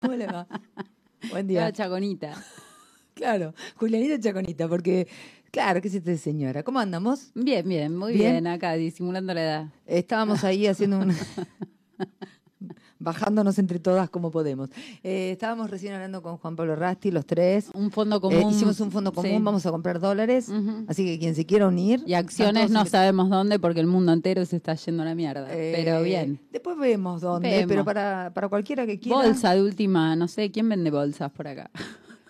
¿Cómo le va? Buen día. La chaconita. Claro, Julianita Chaconita, porque, claro, ¿qué es esta señora? ¿Cómo andamos? Bien, bien, muy ¿Bien? bien, acá, disimulando la edad. Estábamos ahí haciendo un... Bajándonos entre todas como podemos. Eh, estábamos recién hablando con Juan Pablo Rasti, los tres. Un fondo Eh, común. hicimos un fondo común, sí. vamos a comprar dólares. Así que quien se quiera unir. Y acciones no sabemos dónde porque el mundo entero se está yendo a la mierda. Eh, pero bien. Después vemos dónde, Vemos. pero para, para cualquiera que quiera. Bolsa de última, no sé, ¿quién vende bolsas por acá?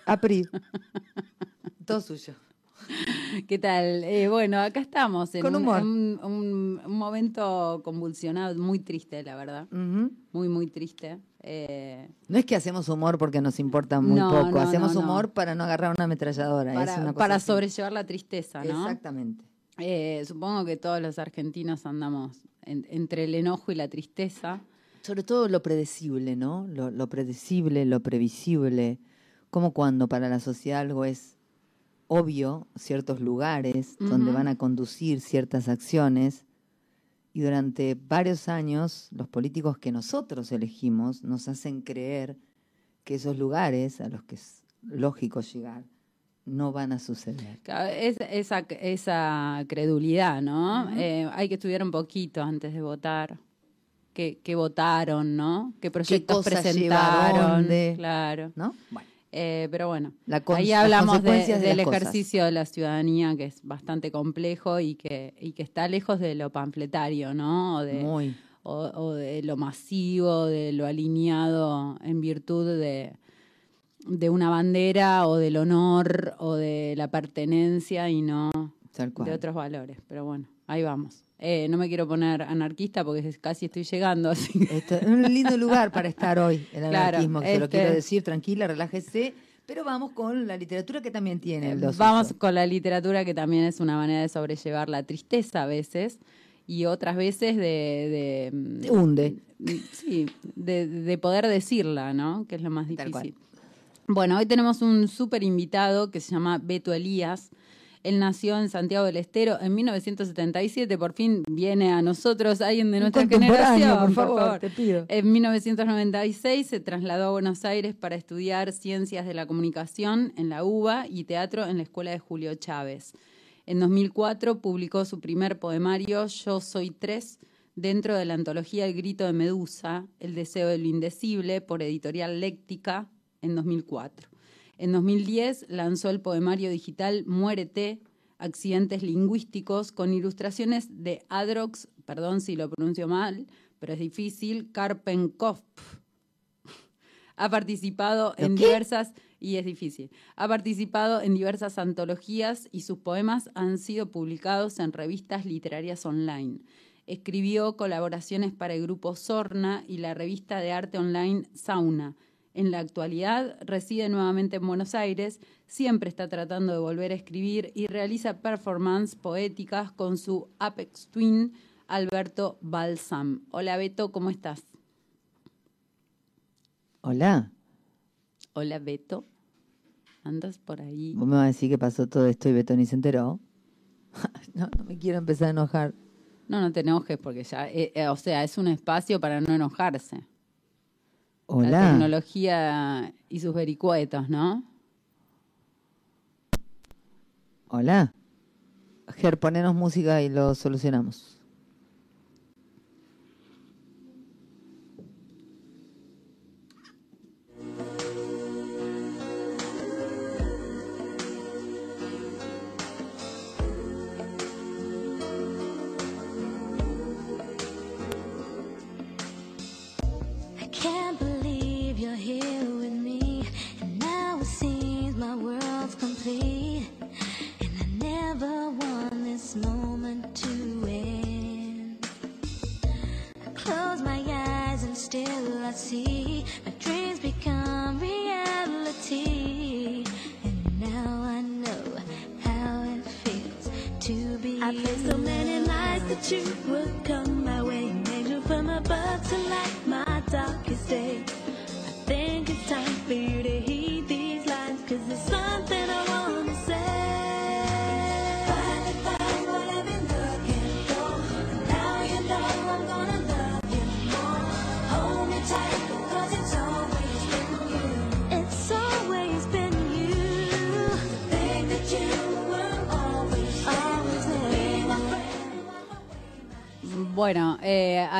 APRI. Todo suyo. ¿Qué tal? Eh, bueno, acá estamos en Con humor. un- un- un momento convulsionado, muy triste, la verdad. Ujú. Muy, muy triste. Eh, No es que hacemos humor porque nos importa muy No, poco, no, hacemos no, humor para no agarrar una ametralladora. es una para cosa para así. sobrellevar la tristeza, ¿no? Exactamente. Eh, supongo que todos los argentinos andamos en- entre el enojo y la tristeza. Sobre todo lo predecible, ¿no? Lo, lo predecible, lo previsible. Como cuando para la sociedad algo es obvio, ciertos lugares donde van a conducir ciertas acciones. Y durante varios años, los políticos que nosotros elegimos nos hacen creer que esos lugares a los que es lógico llegar no van a suceder. Es- esa, esa credulidad, ¿no? Eh, hay que estudiar un poquito antes de votar. ¿Qué, qué votaron, no? ¿Qué proyectos lleva presentaron? dónde? Claro. ¿No? Bueno. Eh, pero bueno, La ahí hablamos de- del cosas. ejercicio de la ciudadanía que es bastante complejo y que, y que está lejos de lo panfletario, ¿no? O de, Muy. o, o de lo masivo, de lo alineado en virtud de, de una bandera o del honor o de la pertenencia y no de otros valores. Pero bueno, ahí vamos. Eh, no me quiero poner anarquista porque casi estoy llegando, así que Esto es un lindo lugar para estar hoy, el Claro, anarquismo, que se lo este- quiero decir, tranquila, relájese, pero vamos con la literatura que también tiene Eh, Vamos suyo. con la literatura que también es una manera de sobrellevar la tristeza a veces y otras veces de... de- Te hunde. Sí, de, de poder decirla, ¿no? Que es lo más difícil. Bueno, hoy tenemos un súper invitado que se llama Beto Elías. Él nació en Santiago del Estero en 1977. Por fin viene a nosotros alguien de nuestra generación. por favor, te pido. En 1996 se trasladó a Buenos Aires para estudiar Ciencias de la Comunicación en la UBA y Teatro en la Escuela de Julio Chávez. En 2004 publicó su primer poemario, Yo Soy Tres, dentro de la antología El Grito de Medusa, El Deseo de lo Indecible, por editorial Léctica, en 2004. En 2010 lanzó el poemario digital Muérete, Accidentes Lingüísticos, con ilustraciones de Adrox, perdón si lo pronuncio mal, pero es difícil, Karpenkopf. Ha participado ¿Lo en qué? diversas, y es difícil, ha participado en diversas antologías y sus poemas han sido publicados en revistas literarias online. Escribió colaboraciones para el grupo Sorna y la revista de arte online Sauna. En la actualidad reside nuevamente en Buenos Aires, siempre está tratando de volver a escribir y realiza performances poéticas con su Apex Twin Alberto Balsam. Hola Beto, ¿cómo estás? Hola, Hola Beto, ¿andas por ahí? vos me vas a decir que pasó todo esto y Beto ni se enteró. no, no me quiero empezar a enojar. No, no te enojes porque ya, eh, eh, o sea, es un espacio para no enojarse. La Hola. tecnología y sus vericuetos, ¿no? Hola. Ger, ponenos música y lo solucionamos. You would come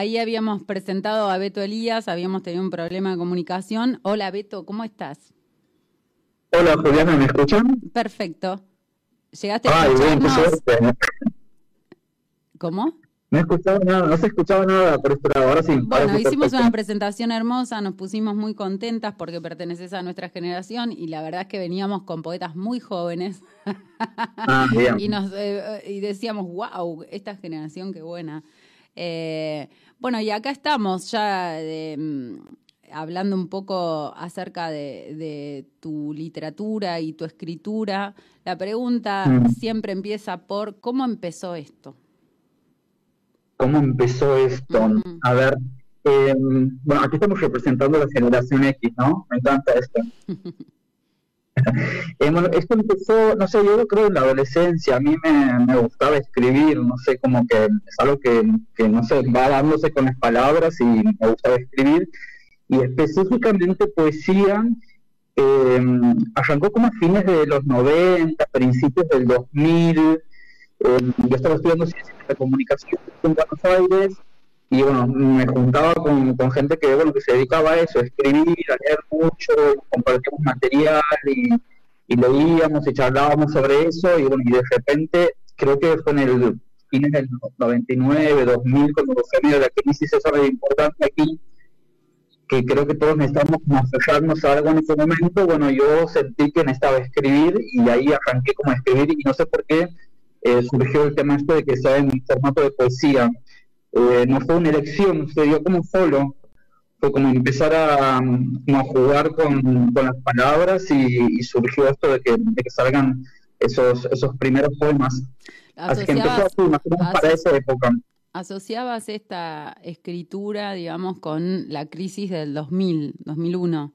ahí habíamos presentado a Beto Elías, habíamos tenido un problema de comunicación. Hola Beto, ¿cómo estás? Hola Juliana, ¿me escuchan? Perfecto. ¿Llegaste a Ay, bien, qué. ¿Cómo? No he escuchado nada, no se escuchaba nada por lado, ahora sí. Bueno, hicimos perfecto. una presentación hermosa, nos pusimos muy contentas porque perteneces a nuestra generación y la verdad es que veníamos con poetas muy jóvenes Ah, bien. y, nos, eh, y decíamos, wow, esta generación qué buena. Eh, bueno, y acá estamos ya de, mm, hablando un poco acerca de, de tu literatura y tu escritura. La pregunta Mm. siempre empieza por ¿cómo empezó esto? ¿Cómo empezó esto? A ver, eh, bueno, aquí estamos representando la generación X, ¿no? Me encanta esto. Esto empezó, no sé, yo creo en la adolescencia, a mí me, me gustaba escribir, no sé, como que es algo que, que, no sé, va dándose con las palabras y me gustaba escribir, y específicamente poesía, eh, arrancó como a fines de los 90, principios del 2000, eh, yo estaba estudiando ciencias de la comunicación en Buenos Aires, y bueno, me juntaba con, con gente que bueno que se dedicaba a eso, a escribir, a leer mucho, compartíamos material y, y leíamos y charlábamos sobre eso y bueno, y de repente creo que fue en el fines del 99, 2000, cuando fue medio la crisis esa importante aquí, que creo que todos necesitamos como aferrarnos a algo en ese momento, bueno, yo sentí que necesitaba escribir y ahí arranqué como a escribir y no sé por qué eh, surgió el tema esto de que sea en formato de poesía. Eh, no fue una elección, se dio como solo, fue como empezar a, como a jugar con, con las palabras y, y surgió esto de que, de que salgan esos, esos primeros poemas. Así que empezó ¿Asociabas, así, más o menos para esa época. asociabas esta escritura, digamos, con la crisis del 2000, 2001?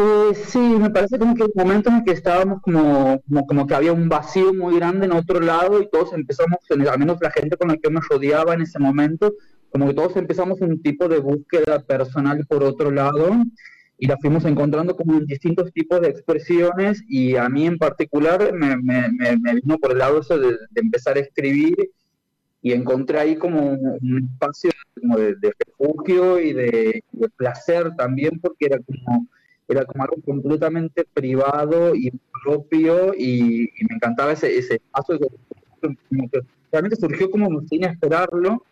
Eh, sí, me parece como que el momento en el que estábamos como, como, que había un vacío muy grande en otro lado y todos empezamos, al menos la gente con la que me rodeaba en ese momento, como que todos empezamos un tipo de búsqueda personal por otro lado y la fuimos encontrando como en distintos tipos de expresiones y a mí en particular me, vino por el lado eso de, empezar a escribir y encontré ahí como un espacio como de, refugio y de placer también porque era como era como algo completamente privado y propio y, y me encantaba ese, ese espacio que, realmente surgió como sin esperarlo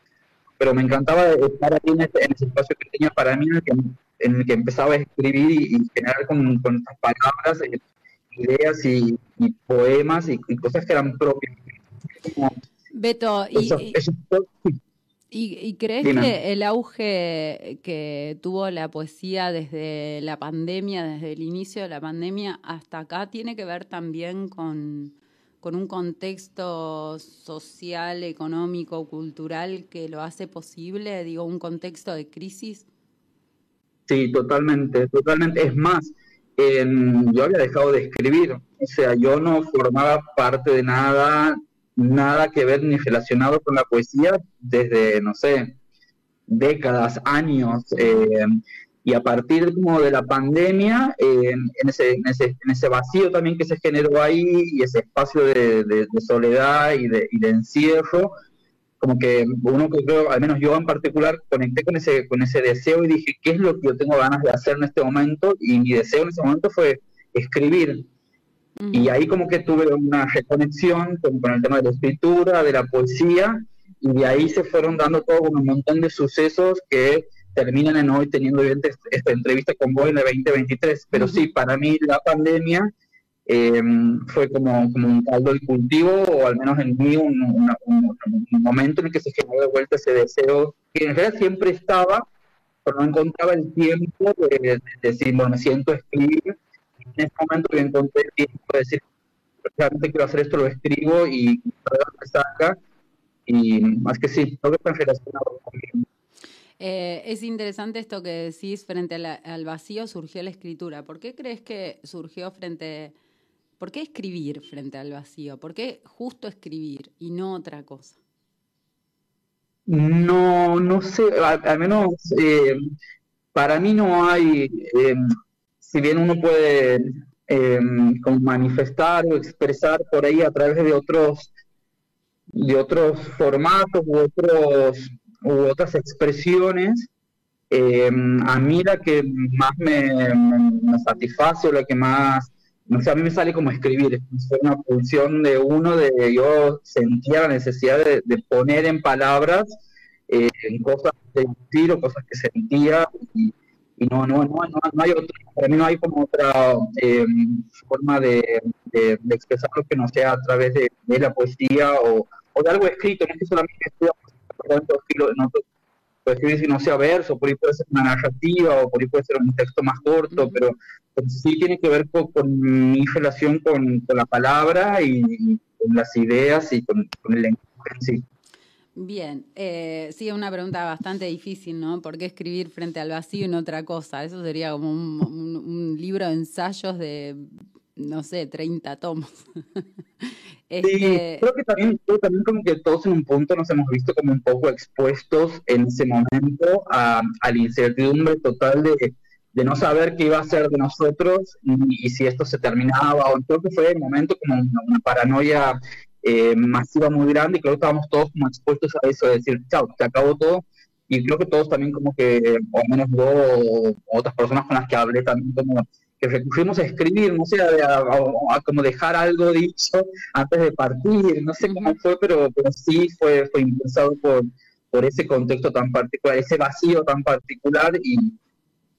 pero me encantaba estar ahí en ese, en ese espacio que tenía para mí en el que, en el que empezaba a escribir y, y generar con, con estas palabras eh, ideas y, y poemas y, cosas que eran propias. Beto, y, esos- y- esos- ¿Y, y crees Dime. que el auge que tuvo la poesía desde la pandemia, desde el inicio de la pandemia hasta acá, tiene que ver también con, con un contexto social, económico, cultural que lo hace posible? Digo, un contexto de crisis. Sí, totalmente, totalmente. Es más, em, yo había dejado de escribir, o sea, yo no formaba parte de nada, nada que ver ni relacionado con la poesía desde, no sé, décadas, años. em, y a partir como de la pandemia, em, en, ese, en, ese, en ese vacío también que se generó ahí y ese espacio de soledad y de, y de encierro, como que uno que creo, al menos yo en particular, conecté con ese, con ese deseo y dije, ¿qué es lo que yo tengo ganas de hacer en este momento? Y mi deseo en ese momento fue escribir. Y ahí como que tuve una reconexión con, con el tema de la escritura, de la poesía, y de ahí se fueron dando todo un montón de sucesos que terminan en hoy teniendo esta, entrevista con vos en el 2023. Pero sí, para mí la pandemia eh, fue como, como un caldo de cultivo, o al menos en mí un, una- un- un momento en el que se generó de vuelta ese deseo, que en realidad siempre estaba, pero no encontraba el tiempo de, de decir, bueno, me siento escribir. En ese momento que encontré el tiempo de decir, realmente quiero hacer esto, lo escribo y lo salga. Y más que sí, creo que está relacionado conmigo. Eh, es interesante esto que decís frente la- al vacío surgió la escritura. ¿Por qué crees que surgió frente, por qué escribir frente al vacío? ¿Por qué justo escribir y no otra cosa? No, no sé, al, al menos eh, para mí no hay, eh, si bien uno puede eh, manifestar o expresar por ahí a través de otros de otros formatos u, otros, u otras expresiones, eh, a mí la que más me, satisface o la que más, no sé, a mí me sale como escribir, es una función de uno, de yo sentía la necesidad de, poner en palabras eh, cosas de estilo, cosas que sentía y, no, no, no, no, hay otra, para mí no hay como otra eh, forma de, de, expresar lo que no sea a través de, la poesía o, o, de algo escrito, no es que solamente estudia en otro estilo, en otro escribir si no sea verso, por ahí puede ser una narrativa o por ahí puede ser un texto más corto, pero, sí tiene que ver con, mi relación con, la palabra y, con las ideas y con, el lenguaje en sí. Bien, eh, sí, una pregunta bastante difícil, ¿no? ¿Por qué escribir frente al vacío no otra cosa? Eso sería como un libro de ensayos de, no sé, 30 tomos. Sí, este, creo que también, también como que todos en un punto nos hemos visto como un poco expuestos en ese momento a, la incertidumbre total de, de, no saber qué iba a ser de nosotros y, si esto se terminaba, o creo que fue el momento como una, paranoia eh, masiva muy grande y creo que estábamos todos como expuestos a eso, de decir, chao, se acabó todo. Y creo que todos también como que, o al menos yo o otras personas con las que hablé también como que recurrimos a escribir, no sé, a, como dejar algo dicho antes de partir, no sé cómo fue, pero, pero sí fue, fue impulsado por, por ese contexto tan particular, ese vacío tan particular y,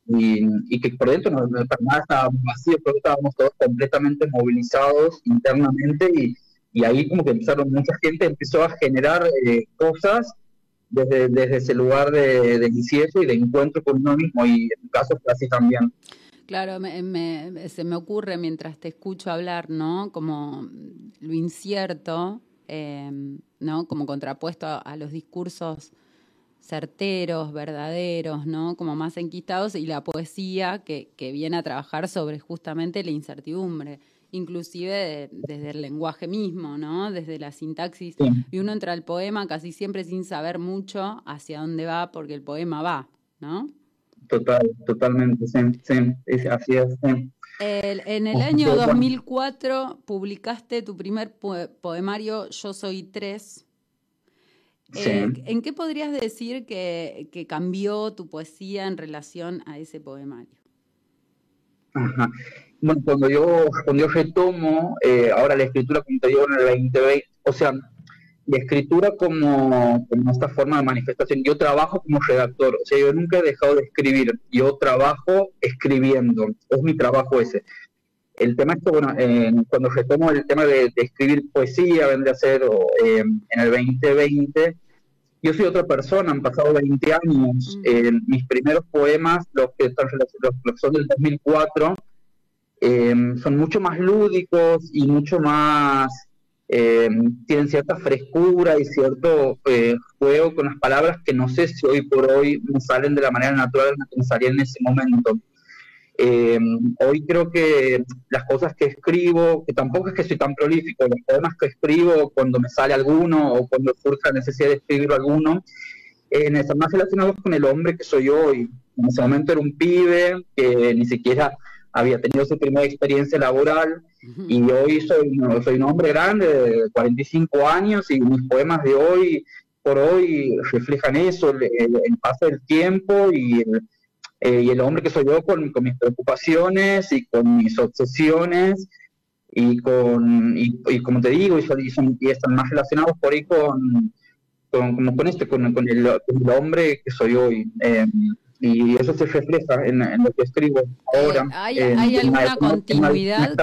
y, que por dentro no, nada estábamos vacíos, pero estábamos todos completamente movilizados internamente y, y ahí como que empezaron, mucha gente empezó a generar eh, cosas desde, desde ese lugar de, de y de encuentro con uno mismo y en mi caso también. Claro, se me ocurre mientras te escucho hablar, ¿no? Como lo incierto, em, ¿no? Como contrapuesto a, los discursos certeros, verdaderos, ¿no? Como más enquistados y la poesía que, viene a trabajar sobre justamente la incertidumbre, inclusive desde el lenguaje mismo, ¿no? Desde la sintaxis. Y uno entra al poema casi siempre sin saber mucho hacia dónde va, porque el poema va, ¿no? Total, totalmente, sí, sí, así es. en el año 2004 publicaste tu primer poemario Yo Soy Tres. Eh, ¿En qué podrías decir que, cambió tu poesía en relación a ese poemario? Bueno, cuando yo, cuando yo retomo eh, ahora la escritura, como te digo, en el 2020, o sea, la escritura como, como, esta forma de manifestación. Yo trabajo como redactor, o sea, yo nunca he dejado de escribir, yo trabajo escribiendo, es mi trabajo ese. El tema es que, bueno, cuando retomo el tema de, escribir poesía, vendré a ser en el 2020, yo soy otra persona, han pasado 20 años. Mm. mis primeros poemas, los que, los, son del 2004, eh, son mucho más lúdicos y mucho más eh, tienen cierta frescura y cierto eh, juego con las palabras que no sé si hoy por hoy me salen de la manera natural que me salían en ese momento. Eh, hoy creo que las cosas que escribo, que tampoco es que soy tan prolífico, los poemas que escribo cuando me sale alguno o cuando surge la necesidad de escribir alguno, están más relacionados con el hombre que soy hoy. En ese momento era un pibe que ni siquiera había tenido su primera experiencia laboral y hoy soy, soy un hombre grande de 45 años y mis poemas de hoy por hoy reflejan eso, el, paso del tiempo y el, eh, y el, hombre que soy yo con, con, mis preocupaciones y con mis obsesiones y con y, como te digo y, son, y, están más relacionados por ahí con, con con este con, con, el, hombre que soy hoy. Eh, y eso se refleja en, lo que escribo ahora. ¿Hay, alguna continuidad?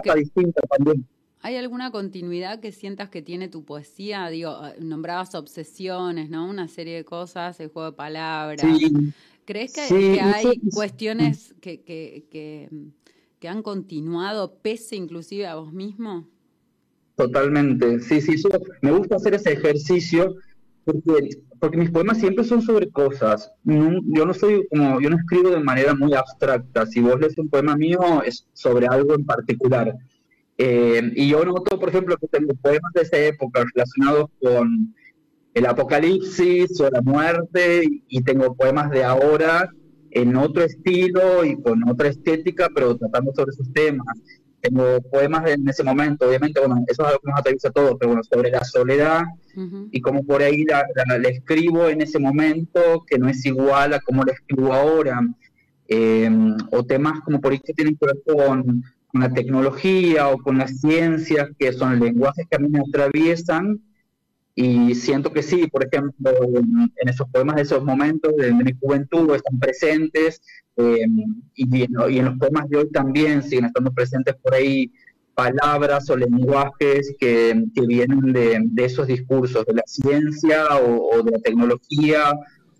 ¿Hay alguna continuidad que sientas que tiene tu poesía? Digo, nombrabas obsesiones, ¿no? Una serie de cosas, el juego de palabras. ¿Crees que, hay cuestiones que, que, que, que, han continuado pese inclusive a vos mismo? Totalmente, sí, sí, me gusta hacer ese ejercicio porque, mis poemas siempre son sobre cosas. yo no soy como, yo no escribo de manera muy abstracta. Si vos lees un poema mío es sobre algo en particular. Eh, y yo noto, por ejemplo, que tengo poemas de esa época relacionados con el apocalipsis o la muerte, y tengo poemas de ahora en otro estilo y con otra estética, pero tratando sobre esos temas. Tengo poemas en ese momento, obviamente, bueno, eso es algo que nos atraviesa a todos, pero bueno, sobre la soledad y como por ahí la, la- la escribo en ese momento, que no es igual a como la escribo ahora, eh, o temas como por ahí que tienen que ver con, con la tecnología o con las ciencias, que son lenguajes que a mí me atraviesan, y siento que sí, por ejemplo, en, esos poemas de esos momentos de, mi juventud están presentes, eh, y, en, y en los poemas de hoy también siguen estando presentes por ahí palabras o lenguajes que, que vienen de, esos discursos, de la ciencia o, de la tecnología,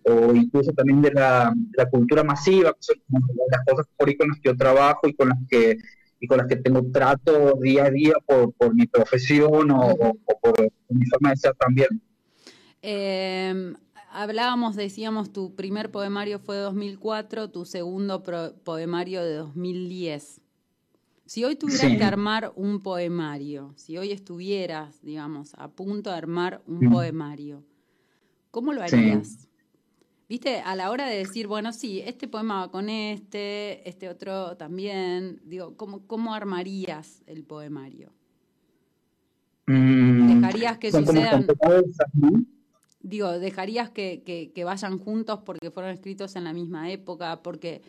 o incluso también de la, la cultura masiva, que son las cosas por ahí con las que yo trabajo y con las que y con las que tengo trato día a día por, por mi profesión o, o- o por mi forma de ser también. Eh, hablábamos, decíamos, tu primer poemario fue de 2004, tu segundo pro- poemario de 2010. Si hoy tuvieras Sí. que armar un poemario, si hoy estuvieras, digamos, a punto de armar un Mm. poemario, ¿cómo lo Sí. Viste, a la hora de decir, bueno, sí, este poema va con este, este otro también, digo, ¿cómo, cómo armarías el poemario? Mm, ¿Dejarías que sucedan? Digo, ¿dejarías que, que- que vayan juntos porque fueron escritos en la misma época, porque,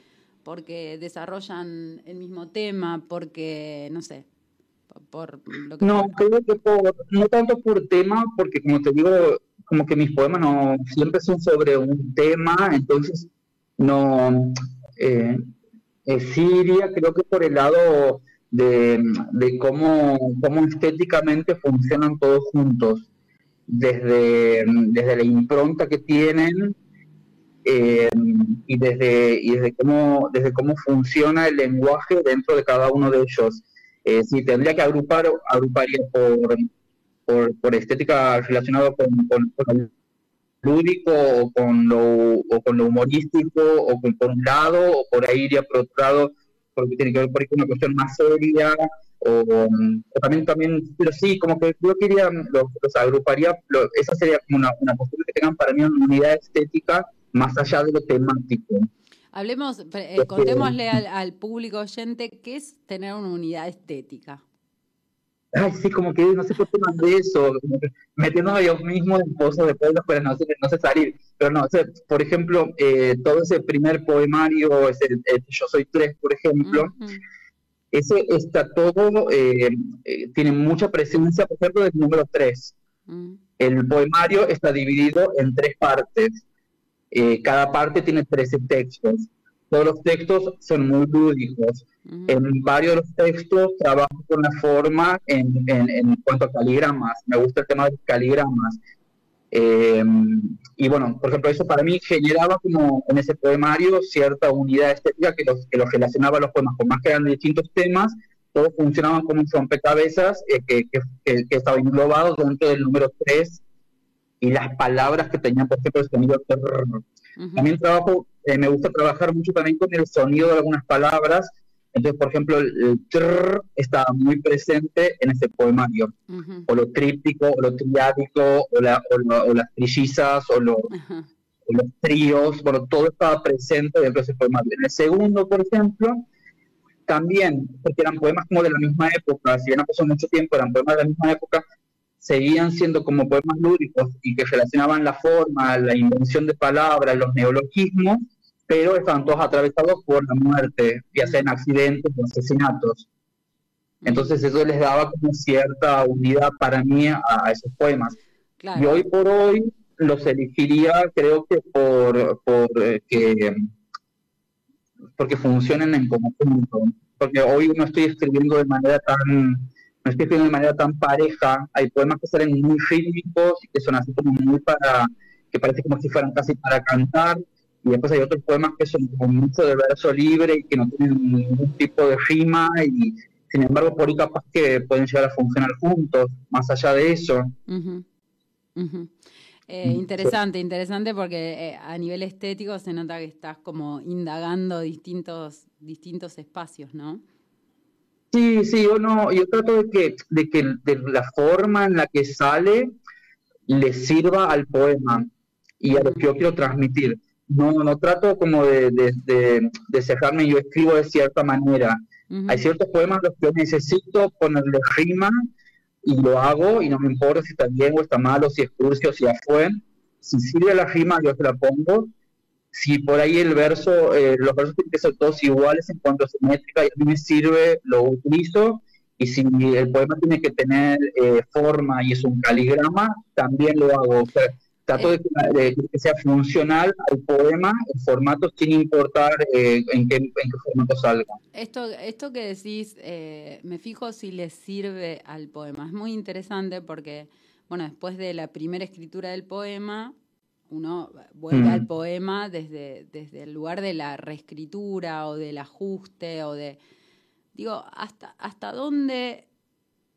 porque desarrollan el mismo tema, porque, no sé, por, por lo que No, creo que por, no tanto por tema, porque como te digo, como que mis poemas no siempre son sobre un tema, entonces no, eh, eh, sí iría creo que por el lado de, de cómo, cómo estéticamente funcionan todos juntos, desde, desde la impronta que tienen eh, y desde, y desde cómo, desde cómo funciona el lenguaje dentro de cada uno de ellos. Eh, si tendría que agrupar, agruparía por, por, por estética relacionado con, con, con lo lúdico o con lo, o con lo humorístico o con, por un lado o por ahí iría por otro lado porque tiene que ver por ahí con una cuestión más seria o, o también también pero sí como que yo quería los, los agruparía lo- esa sería como una, una postura que tengan para mí una unidad estética más allá de lo temático Hablemos, eh, contémosle al, al público oyente qué es tener una unidad estética. Ay, sí, como que no sé por qué mandé eso, metiéndome yo mismo en pozos de pueblos, pero no sé, no sé salir. Pero no, o sea, por ejemplo, eh, todo ese primer poemario, ese, el Yo Soy Tres, por ejemplo, ese está todo, eh, eh, tiene mucha presencia, por ejemplo, del número tres. Mm, El poemario está dividido en tres partes. Eh, cada parte tiene 13 textos. Todos los textos son muy lúdicos. ujú. En varios de los textos trabajo con la forma en, en, en cuanto a caligramas. Me gusta el tema de caligramas. Eh, y bueno, por ejemplo, eso para mí generaba como en ese poemario cierta unidad estética que los, que los relacionaba a los poemas, por más que eran de distintos temas, todos funcionaban como un rompecabezas eh, que, que, que, estaba englobado dentro del número 3 y las palabras que tenían, por ejemplo, el sonido Ujú. También trabajo, eh, me gusta trabajar mucho también con el sonido de algunas palabras. Entonces, por ejemplo, el, el trrr está muy presente en ese poemario. Ujú. O lo tríptico, o lo triádico, o, la- o lo- o las trillizas, o, lo- Ajá. o los tríos. Bueno, todo estaba presente dentro de ese poemario. En el segundo, por ejemplo, también, porque eran poemas como de la misma época, si bien ha pasado mucho tiempo, eran poemas de la misma época, seguían siendo como poemas lúdicos y que relacionaban la forma, la invención de palabras, los neologismos, pero estaban todos atravesados por la muerte, ya sea en accidentes o asesinatos. Entonces eso les daba como cierta unidad para mí a, a esos poemas. Claro. Y hoy por hoy los elegiría, creo que por, por eh, que porque funcionen en conjunto. Porque hoy no estoy escribiendo de manera tan no estoy escribiendo de manera tan pareja. Hay poemas que salen muy rítmicos y que son así como muy para que parece como si fueran casi para cantar. Y después hay otros poemas que son como mucho de verso libre y que no tienen ningún tipo de rima y sin embargo por ahí capaz que pueden llegar a funcionar juntos, más allá de eso. Eh, Mm, interesante, interesante porque eh, a nivel estético se nota que estás como indagando distintos, distintos espacios, ¿no? Sí, sí, yo no, yo trato de que, de que de la forma en la que sale le sirva al poema y a lo que yo quiero transmitir. no, no trato como de, de, de, cerrarme, yo escribo de cierta manera. Hay ciertos poemas los que yo necesito ponerle rima y lo hago y no me importa si está bien o está malo, si es cursi o si fue. Si sirve la rima, yo se la pongo. Si por ahí el verso, eh, los versos tienen que ser todos iguales en cuanto a simétrica y a mí me sirve, lo utilizo. Y si el poema tiene que tener eh, forma y es un caligrama, también lo hago. O trato de, que sea funcional al poema, el formato sin importar eh, en, qué, en, qué, formato salga. Esto, esto que decís, eh, me fijo si le sirve al poema. Es muy interesante porque, bueno, después de la primera escritura del poema, uno vuelve al poema desde, desde el lugar de la reescritura o del ajuste o de... Digo, ¿hasta, hasta dónde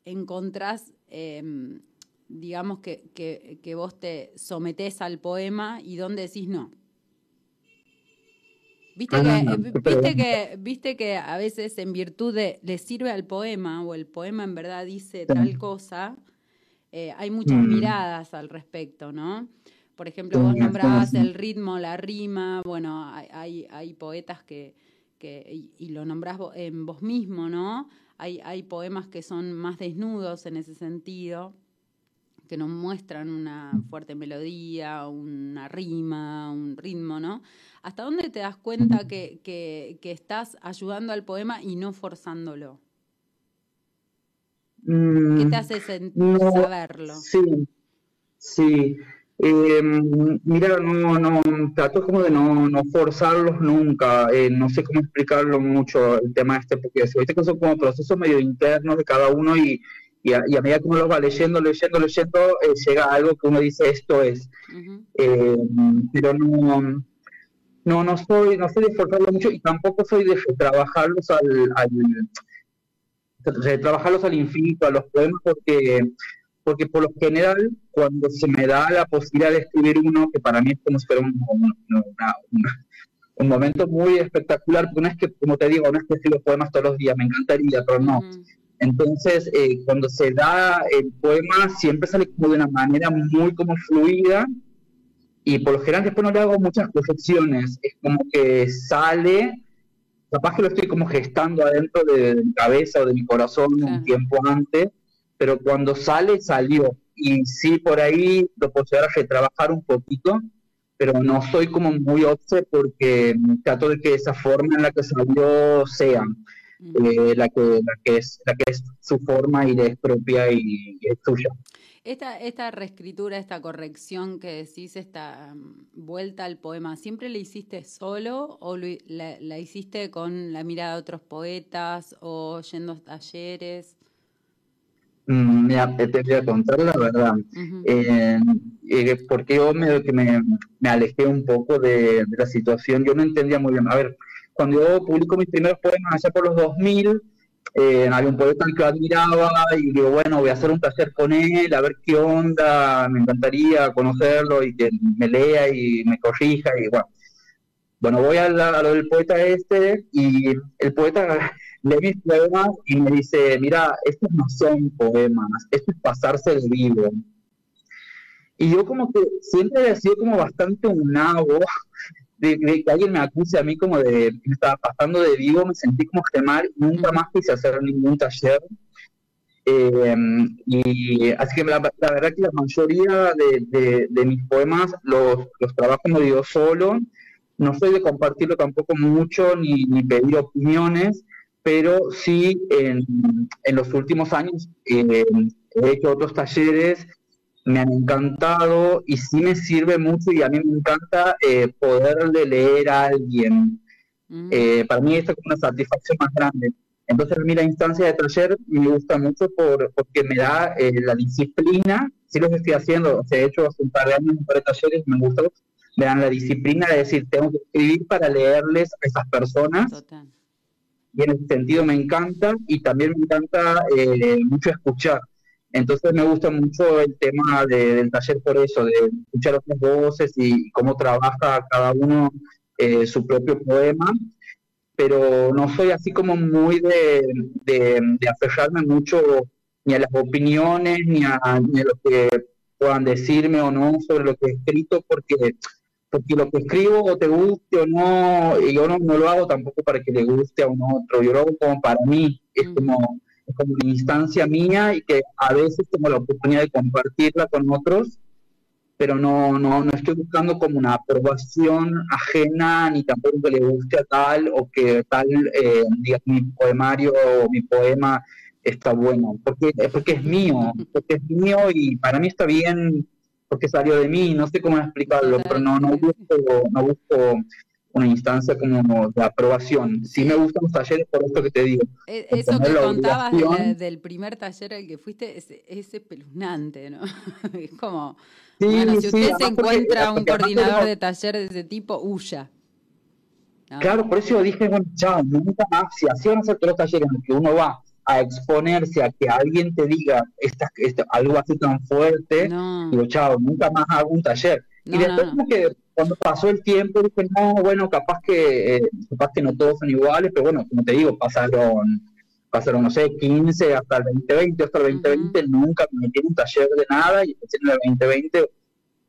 encontrás em, digamos, que, que, vos te sometés al poema y dónde decís no. Viste, que, viste, que, viste que a veces en virtud de le sirve al poema o el poema en verdad dice tal cosa, eh, hay muchas mm. miradas al respecto, ¿no? Por ejemplo, vos nombrabas el ritmo, la rima, bueno, hay, hay poetas que, que y, lo nombrás en vos mismo, ¿no? Hay, hay poemas que son más desnudos en ese sentido, que nos muestran una fuerte melodía, una rima, un ritmo, ¿no? ¿Hasta dónde te das cuenta que, que, estás ayudando al poema y no forzándolo? ¿Qué te hace sentir saberlo? Sí, sí. Eh, mira, no, no, trato como de no, no forzarlos nunca, eh, no sé cómo explicarlo mucho el tema este, porque ahorita que son como procesos medio internos de cada uno y, y a, medida que uno lo va leyendo, leyendo, leyendo, eh, llega algo que uno dice esto es. Eh, pero no, no, no soy, no soy de forzarlo mucho y tampoco soy de trabajarlos al, al de trabajarlos al infinito, a los poemas, porque, porque por lo general, cuando se me da la posibilidad de escribir uno, que para mí es como si fuera un, un, momento muy espectacular, porque no es que, como te digo, no es que escribo poemas todos los días, me encantaría, pero no. Entonces, eh, cuando se da el poema, siempre sale como de una manera muy como fluida y por lo general después no le hago muchas reflexiones, es como que sale, capaz que lo estoy como gestando adentro de, mi cabeza o de mi corazón un tiempo antes, pero cuando sale, salió. Y sí, por ahí lo puedo llegar a retrabajar un poquito, pero no soy como muy obse porque trato de que esa forma en la que salió sea. Eh, la, que, la, que es, la que es su forma y es propia y, es suya. Esta, esta reescritura, esta corrección que decís, esta mm, vuelta al poema, ¿siempre la hiciste solo o la, hiciste con la mirada de otros poetas o yendo a talleres? Mm, te voy a contar la verdad, eh, eh, porque yo me, me, me, alejé un poco de, de, la situación, yo no entendía muy bien, a ver, cuando yo publico mis primeros poemas allá por los 2000, eh, había un poeta que yo admiraba y digo, bueno, voy a hacer un taller con él, a ver qué onda, me encantaría conocerlo y que me lea y me corrija y bueno. Bueno, voy a, lo del poeta este y el poeta lee mis poemas y me dice, mira, estos no son poemas, esto es pasarse el vivo. Y yo como que siempre he sido como bastante un nabo de, que alguien me acuse a mí como de que me estaba pasando de vivo, me sentí como gemar, nunca más quise hacer ningún taller. Eh, y así que la, verdad que la mayoría de, de, mis poemas los, los trabajo medio solo, no soy de compartirlo tampoco mucho ni, ni pedir opiniones, pero sí en, en los últimos años eh, he hecho otros talleres me han encantado y sí me sirve mucho y a mí me encanta eh, poderle leer a alguien. Mm. Eh, para mí esto es una satisfacción más grande. Entonces a mí la instancia de taller me gusta mucho por, porque me da eh, la disciplina, sí lo estoy haciendo, o sea, he hecho hace un par de años un par de talleres, me gusta, me dan la disciplina de decir, tengo que escribir para leerles a esas personas. Y en ese sentido me encanta y también me encanta eh, mucho escuchar. Entonces me gusta mucho el tema del taller por eso, de escuchar otras voces y cómo trabaja cada uno eh, su propio poema, pero no soy así como muy de, de, aferrarme mucho ni a las opiniones, ni a lo que puedan decirme o no sobre lo que he escrito, porque porque lo que escribo o te guste o no, yo no, no, lo hago tampoco para que le guste a un otro, yo lo hago como para mí, es como, es como una instancia mía y que a veces tengo la oportunidad de compartirla con otros, pero no, no, no estoy buscando como una aprobación ajena, ni tampoco que le guste a tal o que tal, eh, diga, mi poemario o mi poema está bueno, porque, porque es mío, porque es mío y para mí está bien porque salió de mí, no sé cómo explicarlo, pero no, no, busco, no busco una instancia como de aprobación. Sí me gustan los talleres por esto que te digo. E, eso que contabas del primer taller al que fuiste es, es espeluznante, ¿no? es como, bueno, si usted se encuentra un coordinador de taller de ese tipo, huya. Claro, por eso yo dije, bueno, chao, nunca más, si así van a ser todos los talleres en los que uno va a exponerse a que alguien te diga esta, algo así tan fuerte, digo, chao, nunca más hago un taller. y después como que cuando pasó el tiempo dije, no, bueno, capaz que, eh, capaz que no todos son iguales, pero bueno, como te digo, pasaron, pasaron, no sé, 15 hasta el 2020, hasta el 2020 nunca me metí en un taller de nada y en el 2020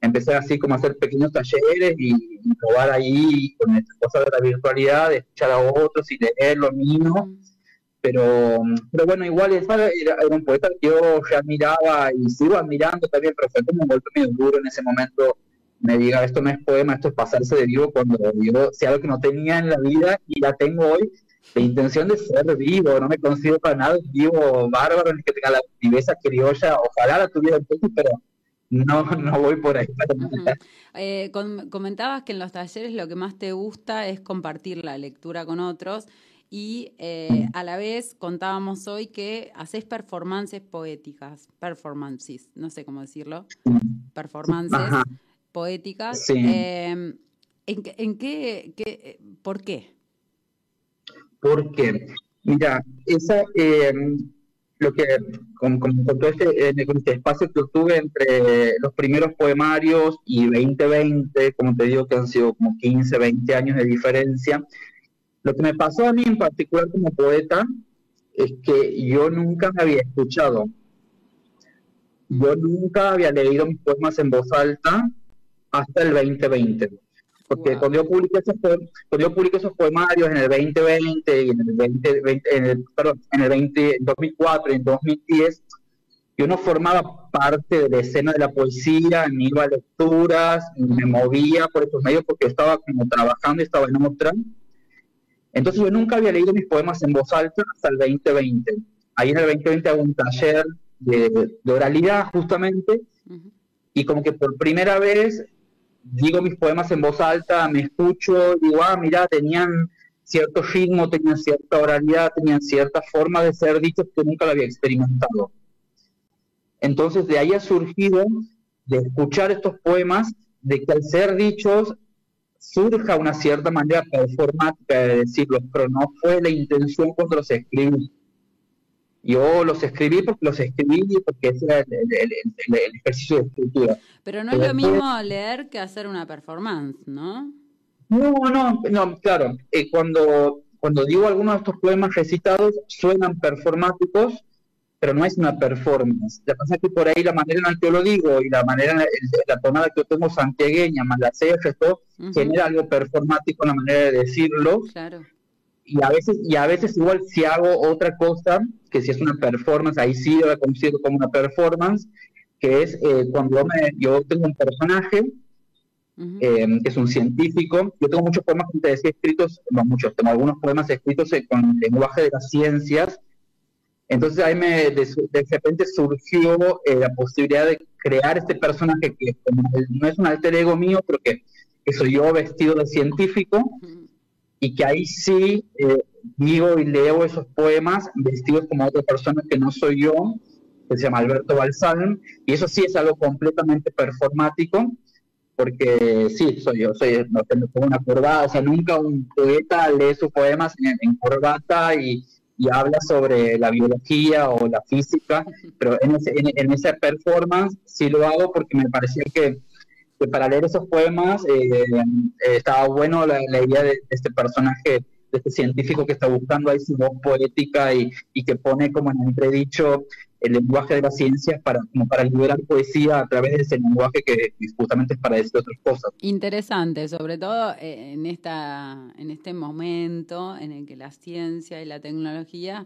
empecé así como a hacer pequeños talleres y, probar ahí con estas cosas de la virtualidad, de escuchar a otros y leer lo mismo pero, pero bueno, igual era, era, un poeta que yo ya admiraba y sigo admirando también, pero fue como un golpe medio duro en ese momento. Me diga, esto no es poema, esto es pasarse de vivo cuando yo, si algo que no tenía en la vida y la tengo hoy, la intención de ser vivo, no me considero para nada vivo bárbaro, ni que tenga la viveza criolla, ojalá la tuviera entonces, pero no, no voy por ahí. eh, comentabas que en los talleres lo que más te gusta es compartir la lectura con otros y eh, a la vez contábamos hoy que haces performances poéticas, performances, no sé cómo decirlo, performances poéticas. Em, ¿en, ¿en, qué, qué, por qué? Porque, mira, esa, em, lo que, con, con, todo este, este, espacio que tuve entre los primeros poemarios y 2020, como te digo que han sido como 15, 20 años de diferencia, lo que me pasó a mí en particular como poeta es que yo nunca me había escuchado. Yo nunca había leído mis poemas en voz alta hasta el 2020. Porque cuando, yo publiqué esos, cuando yo publiqué esos poemarios en el 2020 y en el, 2020, en el, perdón, en el 20, 2004 y en 2010, yo no formaba parte de la escena de la poesía, ni iba a lecturas, ni me movía por estos medios porque estaba como trabajando y estaba en otra. Entonces yo nunca había leído mis poemas en voz alta hasta el 2020. Ahí en el 2020 hago un taller de, oralidad justamente y como que por primera vez digo mis poemas en voz alta, me escucho, digo, ah, mira, tenían cierto ritmo, tenían cierta oralidad, tenían cierta forma de ser dichos que nunca lo había experimentado. Entonces de ahí ha surgido de escuchar estos poemas, de que al ser dichos surja una cierta manera performática de decirlo, pero no fue la intención cuando los escribí. Yo los escribí porque los escribí porque ese era el, ejercicio de escritura. Pero no es lo mismo leer que hacer una performance, ¿no? No, no, no, claro. Eh, cuando, cuando digo algunos de estos poemas recitados, suenan performáticos, pero no es una performance. La cosa es que por ahí la manera en la que yo lo digo y la manera, la tonada que yo tengo santiagueña, más la C, esto genera algo performático en la manera de decirlo. Claro. Y a veces, y a veces igual si hago otra cosa, que si es una performance, ahí sí yo la considero como una performance, que es eh, cuando me, yo tengo un personaje, eh, que es un científico. Yo tengo muchos poemas, como te decía, escritos, no muchos, tengo algunos poemas escritos con el lenguaje de las ciencias, entonces ahí me, de, repente surgió eh, la posibilidad de crear este personaje que no es un alter ego mío, pero que, soy yo vestido de científico y que ahí sí eh, digo y leo esos poemas vestidos como otra persona que no soy yo, que se llama Alberto Balsam, y eso sí es algo completamente performático, porque sí, soy yo, soy, no tengo una corbata, o sea, nunca un poeta lee sus poemas en corbata y y habla sobre la biología o la física, pero en, ese, en, esa performance sí lo hago porque me parecía que, para leer esos poemas eh, eh, estaba bueno la, idea de, este personaje, de este científico que está buscando ahí su voz poética y, y que pone como en entredicho el lenguaje de la ciencia para, como para liberar poesía a través de ese lenguaje que justamente es para decir otras cosas. Interesante, sobre todo eh, en, esta, en este momento en el que la ciencia y la tecnología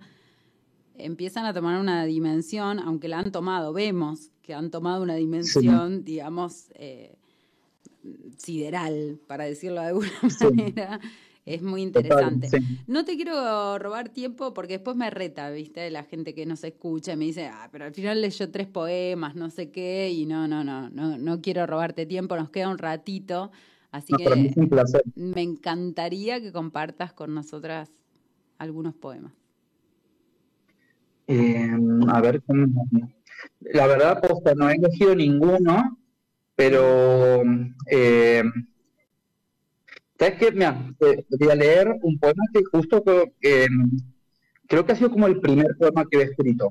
empiezan a tomar una dimensión, aunque la han tomado, vemos que han tomado una dimensión, digamos, eh, sideral, para decirlo de alguna manera. Es muy interesante. No te quiero robar tiempo porque después me reta, ¿viste? La gente que nos escucha y me dice, ah, pero al final leyó tres poemas, no sé qué, y no, no, no, no, no quiero robarte tiempo, nos queda un ratito. Así que me encantaría que compartas con nosotras algunos poemas. Eh, a ver, la verdad, posta, no he elegido ninguno, pero eh, ¿sabes qué? Mira, voy a leer un poema que justo creo, creo que ha sido como el primer poema que he escrito.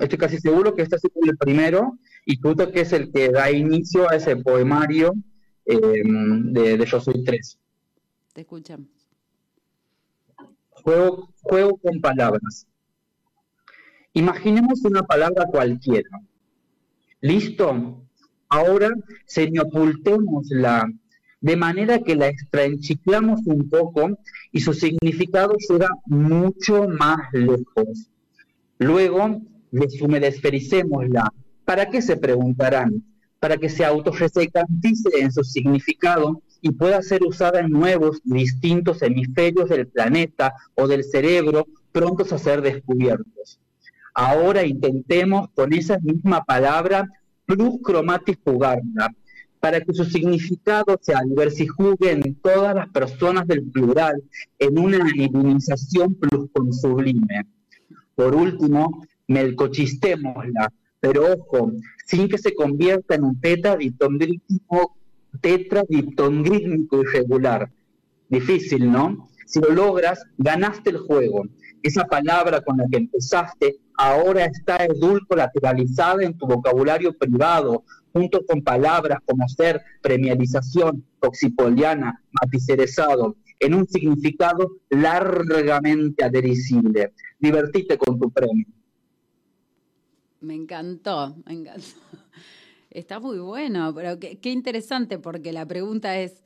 estoy casi seguro que este ha sido el primero y justo que es el que da inicio a ese poemario eh, de, de Yo Soy Tres. Te escuchamos. Juego, juego con palabras. Imaginemos una palabra cualquiera. ¿Listo? Ahora señopultémosla de manera que la extraenchiclamos un poco y su significado llega mucho más lejos. Luego deshumedesfericémosla. ¿Para qué se preguntarán? Para que se autorresecantice en su significado y pueda ser usada en nuevos distintos hemisferios del planeta o del cerebro prontos a ser descubiertos. Ahora intentemos con esa misma palabra plus cromatis jugarla, para que su significado se alversijugue en todas las personas del plural en una divinización sublime. Por último, melcochistémosla, pero ojo, sin que se convierta en un tetradiptongrítmico irregular. Difícil, ¿no? Si lo logras, ganaste el juego. Esa palabra con la que empezaste ahora está edulcolateralizada en tu vocabulario privado, junto con palabras como ser, premialización, toxipoliana, maticerezado, en un significado largamente adherisible. Divertite con tu premio. Me encantó, me encantó. Está muy bueno, pero qué, interesante porque la pregunta es,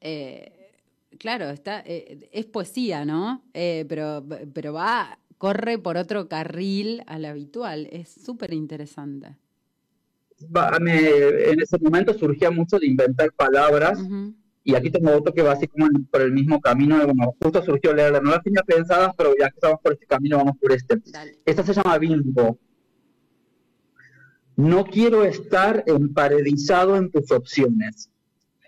eh, claro, está, eh, es poesía, ¿no? Eh, pero, pero va, corre por otro carril al habitual. Es súper interesante. En ese momento surgía mucho de inventar palabras. Y aquí tengo otro que va así como por el mismo camino. Bueno, justo surgió leerla. No la tenía pensadas, pero ya que estamos por este camino, vamos por este. Esta se llama Bimbo. No quiero estar emparedizado en tus opciones,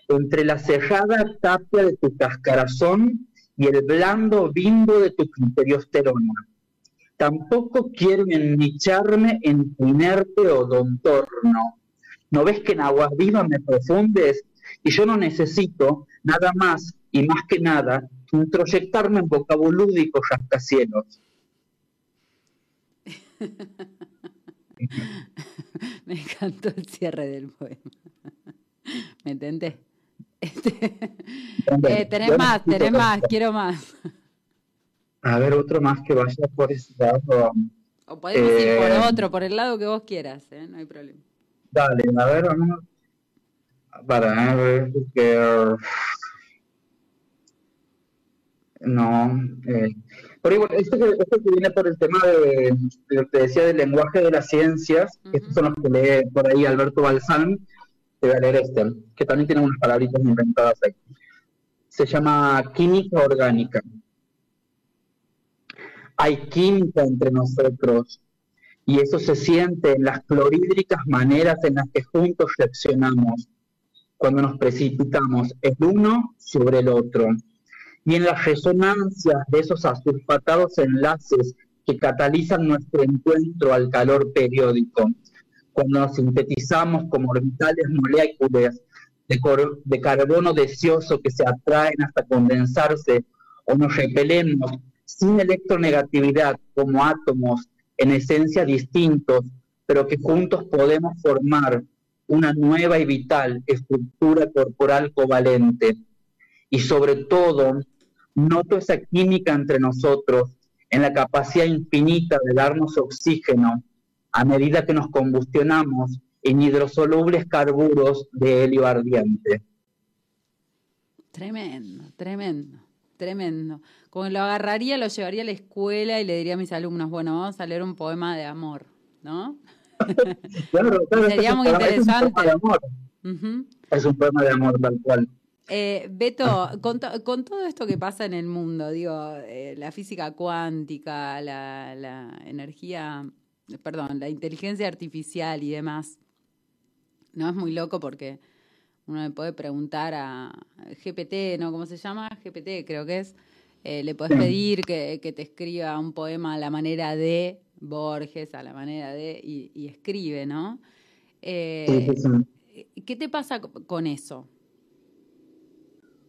entre la cerrada tapia de tu cascarazón y el blando bimbo de tu criteriosterona. Tampoco quiero ennicharme en tu inerte odontorno. ¿No ves que en aguas vivas me profundes? Y yo no necesito nada más y más que nada introyectarme en vocabulúdicos rascacielos. Me encantó el cierre del poema. ¿Me entendés? Este, eh, tenés más, tenés más, quiero más. A ver, otro más que vaya por ese lado. O podemos ir por eh, otro, por el lado que vos quieras, ¿eh? no hay problema. Dale, a ver, vamos. Para ver que. No. Eh, pero igual, esto que, esto que viene por el tema de, lo que decía del lenguaje de las ciencias, estos son los que lee por ahí Alberto Balsán, te voy a leer este, que también tiene unas palabritas inventadas ahí. Se llama química orgánica. Hay química entre nosotros y eso se siente en las clorhídricas maneras en las que juntos reaccionamos cuando nos precipitamos el uno sobre el otro. Y en las resonancias de esos asulfatados enlaces que catalizan nuestro encuentro al calor periódico, cuando nos sintetizamos como orbitales moléculas de, de carbono deseoso que se atraen hasta condensarse o nos repelemos sin electronegatividad como átomos en esencia distintos, pero que juntos podemos formar una nueva y vital estructura corporal covalente y sobre todo noto esa química entre nosotros en la capacidad infinita de darnos oxígeno a medida que nos combustionamos en hidrosolubles carburos de helio ardiente. Tremendo, tremendo, tremendo. Como lo agarraría, lo llevaría a la escuela y le diría a mis alumnos, bueno, vamos a leer un poema de amor, ¿no? Claro, claro, Sería muy poema- es un interesante. poema de amor. Es un poema de amor tal cual. Eh, Beto, con, to- con todo esto que pasa en el mundo, digo, eh, la física cuántica, la, la energía, perdón, la inteligencia artificial y demás, no es muy loco porque uno le puede preguntar a GPT, ¿no? ¿Cómo se llama? GPT creo que es. Eh, le puedes pedir que, que te escriba un poema a la manera de Borges, a la manera de, y, y escribe, ¿no? Eh, Sí, sí, sí. ¿Qué te pasa co- con eso?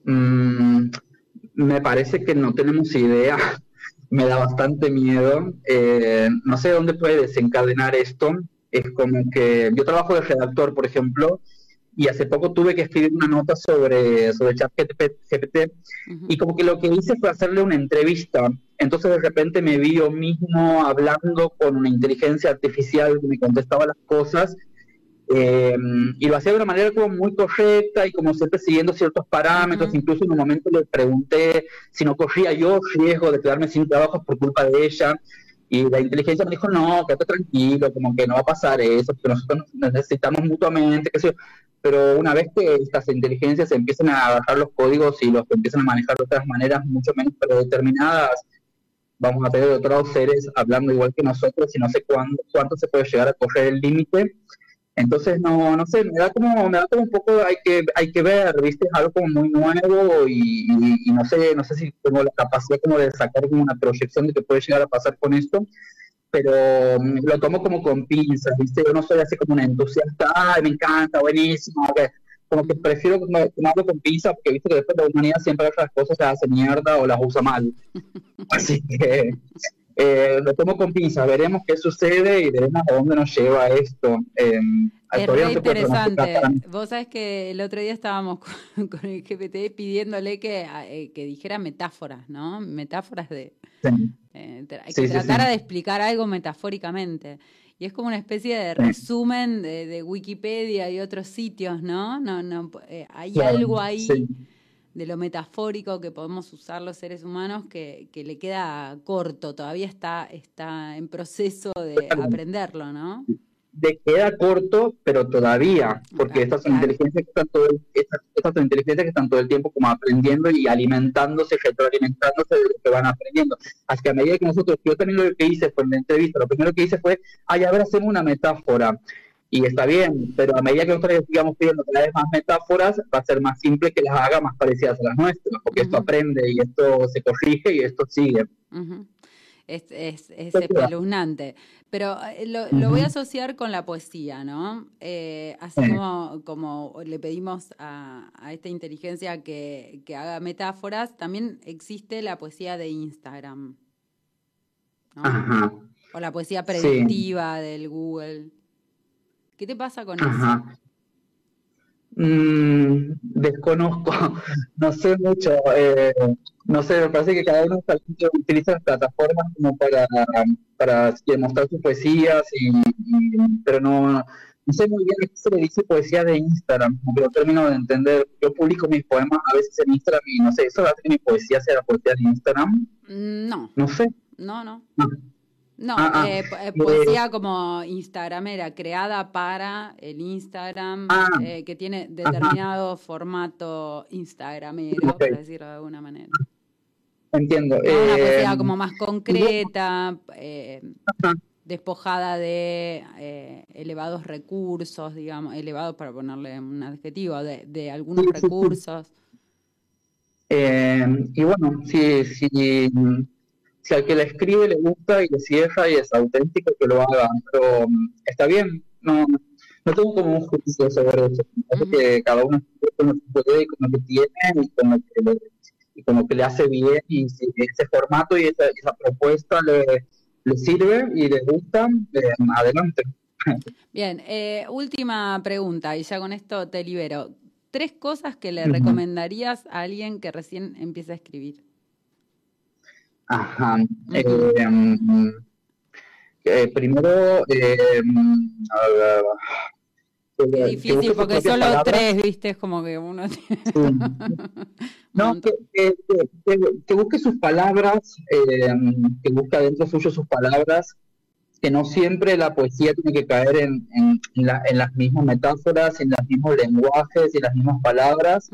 Mm, me parece que no tenemos idea. Me da bastante miedo. Eh, no sé dónde puede desencadenar esto. Es como que yo trabajo de redactor, por ejemplo, y hace poco tuve que escribir una nota sobre, sobre ChatGPT Ujú. y como que lo que hice fue hacerle una entrevista. Entonces de repente me vi yo mismo hablando con una inteligencia artificial que me contestaba las cosas eh, y lo hacía de una manera como muy correcta y como siempre siguiendo ciertos parámetros. Ujú. Incluso en un momento le pregunté si no corría yo riesgo de quedarme sin trabajo por culpa de ella. Y la inteligencia me dijo, no, quédate tranquilo, como que no va a pasar eso, porque nosotros nos necesitamos mutuamente, qué sé yo. Pero una vez que estas inteligencias empiezan a agarrar los códigos y los empiezan a manejar de otras maneras mucho menos predeterminadas, vamos a tener otros seres hablando igual que nosotros y no sé cuándo, cuánto se puede llegar a correr el límite. Entonces, no, no sé, me da como, me da como un poco, hay que, hay que ver, viste, es algo como muy nuevo y, y- y no sé, no sé si tengo la capacidad como de sacar como una proyección de qué puede llegar a pasar con esto, pero mm, lo tomo como con pinzas, viste, yo no soy así como un entusiasta, ay, me encanta, buenísimo, que- como que prefiero tomarlo con pinzas porque viste que después la humanidad siempre otras cosas se hace mierda o las usa mal. Así que eh, lo tomo con pinzas, veremos qué sucede y veremos a dónde nos lleva esto. Eh, Es re no interesante. Vos sabés que el otro día estábamos con, con el GPT pidiéndole que, eh, que dijera metáforas, ¿no? Metáforas de... Sí. Eh, tra- que Sí, sí, tratara sí. de explicar algo metafóricamente. Y es como una especie de resumen de, de Wikipedia y otros sitios, ¿no? no, no eh, hay Claro, algo ahí de lo metafórico que podemos usar los seres humanos que, que le queda corto, todavía está, está en proceso de aprenderlo, ¿no? De queda corto, pero todavía, porque estas son claro. inteligencias que están todo el, estas, estas inteligencias que están todo el tiempo como aprendiendo y alimentándose, retroalimentándose de lo que van aprendiendo. Así que a medida que nosotros, yo también lo que hice fue en la entrevista, lo primero que hice fue, ay, a ver, hacemos una metáfora. Y está bien, pero a medida que nosotros sigamos pidiendo cada vez más metáforas, va a ser más simple que las haga más parecidas a las nuestras, porque esto aprende y esto se corrige y esto sigue. Es, es, es espeluznante. Pero eh, lo, lo voy a asociar con la poesía, ¿no? Eh, así Sí. como, como le pedimos a, a esta inteligencia que, que haga metáforas, también existe la poesía de Instagram. ¿no? Ajá. O la poesía Sí. predictiva del Google. ¿Qué te pasa con eso? Mm, desconozco, no sé mucho, eh, no sé, me parece que cada uno utiliza las plataformas como para, para mostrar sus poesías, y, y- pero no, no sé muy bien qué se le dice poesía de Instagram, lo termino de entender. Yo publico mis poemas a veces en Instagram y no sé, ¿eso hace que mi poesía sea la poesía de Instagram? Mm, No, No sé. no, no. No. No, Ah, ah. eh, po- eh, poesía como Instagramera, creada para el Instagram, Ah. eh, que tiene determinado formato Instagramero, por decirlo de alguna manera. Entiendo. Una Eh, poesía como más concreta, eh, despojada de eh, elevados recursos, digamos, elevados para ponerle un adjetivo, de, de algunos Sí, sí, sí. recursos. Eh, y bueno, si, si, si al que le escribe le gusta y le cierra y es auténtico, que lo haga. Pero mm, está bien, no, no tengo como un juicio sobre eso. Que cada uno con lo que puede y con lo que tiene y con lo que le, y con lo que le hace bien. Y si ese formato y esa, esa propuesta le, le sirve y le gusta, eh, adelante. Bien, eh, última pregunta, y ya con esto te libero. Tres cosas que le recomendarías a alguien que recién empieza a escribir. Ajá. Eh, mm, eh, primero, eh, Qué difícil busque sus porque solo palabras. tres, viste, es como que uno tiene Sí. No, que, que- que- que busque sus palabras, eh, que busque adentro suyo sus palabras, que no siempre la poesía tiene que caer en, en- en la- en las mismas metáforas, en los mismos lenguajes y las mismas palabras,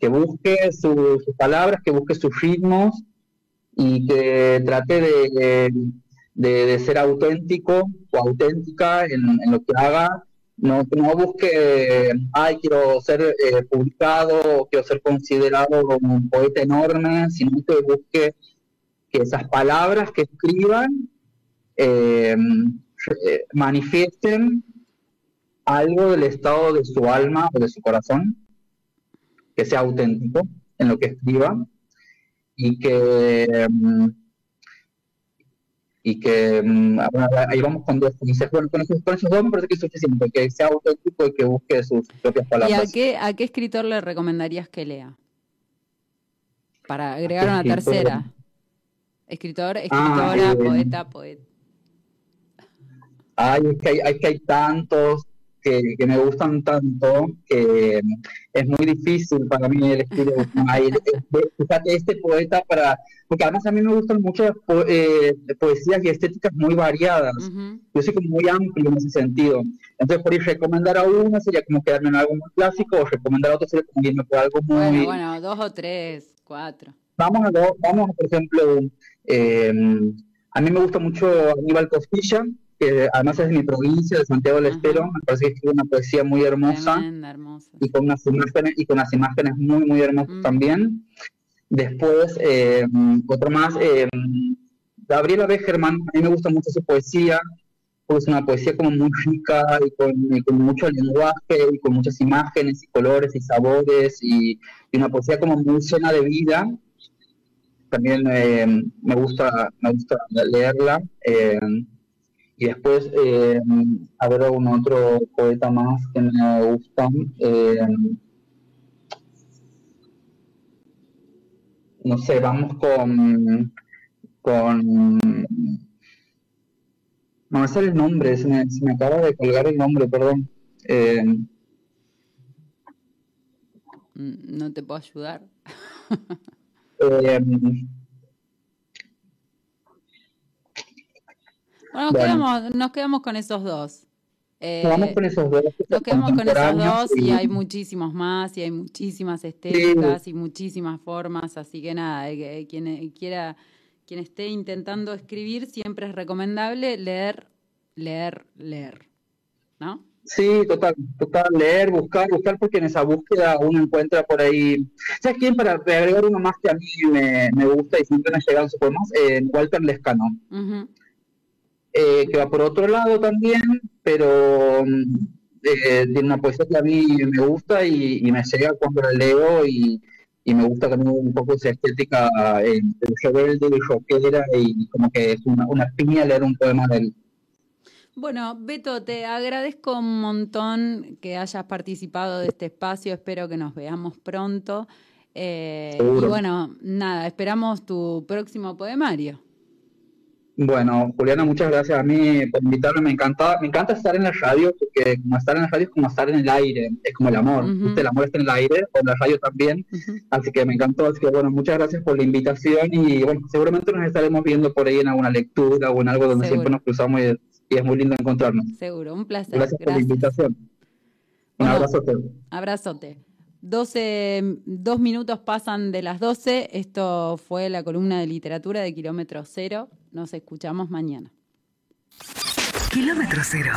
que busque su- sus palabras, que busque sus ritmos y que trate de, de- ser auténtico o auténtica en, lo que haga. No, no busque, ay, quiero ser eh, publicado, quiero ser considerado como un poeta enorme, sino que busque que esas palabras que escriban eh, eh, manifiesten algo del estado de su alma o de su corazón, que sea auténtico en lo que escriba y que mm, y que mm, ahí vamos con dos dices, bueno, con esos, con esos dos me parece que es suficiente, que sea auténtico y que busque sus propias ¿Y a palabras. qué, a qué escritor le recomendarías que lea? Para agregar una escritor? tercera. Escritor, Ah, escritora, eh, poeta, poeta. Ay, es que hay, hay que hay tantos que, que me gustan tanto que es muy difícil para mí elegir fíjate, este poeta para... Porque además a mí me gustan mucho las po- eh, poesías y estéticas muy variadas. Ujú. Yo soy como muy amplio en ese sentido. Entonces, por ir recomendar a uno sería como quedarme en algo muy clásico, o recomendar a otro sería como irme por algo muy... Bueno, bueno, dos o tres, cuatro. Vamos a, vamos a, por ejemplo, eh, a mí me gusta mucho Aníbal Costilla, que además es de mi provincia, de Santiago del Ajá. Estero, me parece que escribe una poesía muy hermosa Tremenda, hermosa. y con unas imágenes, y con unas imágenes muy, muy hermosas Mm. también. Después, eh, otro más, eh, Gabriela Begerman, a mí me gusta mucho su poesía, porque es una poesía como muy rica y con, y con mucho lenguaje y con muchas imágenes y colores y sabores y, y una poesía como muy llena de vida. También eh, me gusta me gusta leerla. Y después, eh, a ver algún otro poeta más que me gusta. eh, no sé, vamos con, con, no me sale el nombre, se me, se me acaba de colgar el nombre, perdón. Eh, Mm, No te puedo ayudar. eh, Bueno, nos, Bueno. Quedamos, nos quedamos con esos dos. Eh, vamos con esos dos. nos quedamos con esos dos y hay muchísimos más y hay muchísimas estéticas y muchísimas formas, así que nada, eh, que quien eh, quiera, quien esté intentando escribir, siempre es recomendable leer, leer, leer, ¿no? Sí, total, total, leer, buscar, buscar, porque en esa búsqueda uno encuentra por ahí. ¿Sabes quién? Para agregar uno más que a mí me, me gusta y siempre me llegan sus poemas, eh, Walter Lescano, Ujú. Eh, que va por otro lado también, pero eh, tiene una poesía que a mí me gusta y, y me llega cuando la leo y, y me gusta también un poco esa estética eh, rebelde y rockera y como que es una, una piña leer un poema de él. Bueno, Beto, te agradezco un montón que hayas participado de este espacio. Espero que nos veamos pronto. Eh, y bueno, nada, esperamos tu próximo poemario. Bueno, Juliana, muchas gracias a mí por invitarme. Me encanta, me encanta estar en la radio, porque como estar en la radio es como estar en el aire, es como el amor. El amor está en el aire, o en la radio también. Así que me encantó. Así que bueno, muchas gracias por la invitación y bueno, seguramente nos estaremos viendo por ahí en alguna lectura o en algo donde Seguro. siempre nos cruzamos y, y es muy lindo encontrarnos. Seguro, un placer. Gracias, por la invitación. Un Bueno. abrazo. Abrazote. 12, dos minutos pasan de las 12. Esto fue la columna de literatura de Kilómetro Cero. Nos escuchamos mañana. Kilómetro cero.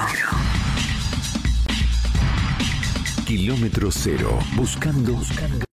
Kilómetro cero. Buscando, buscando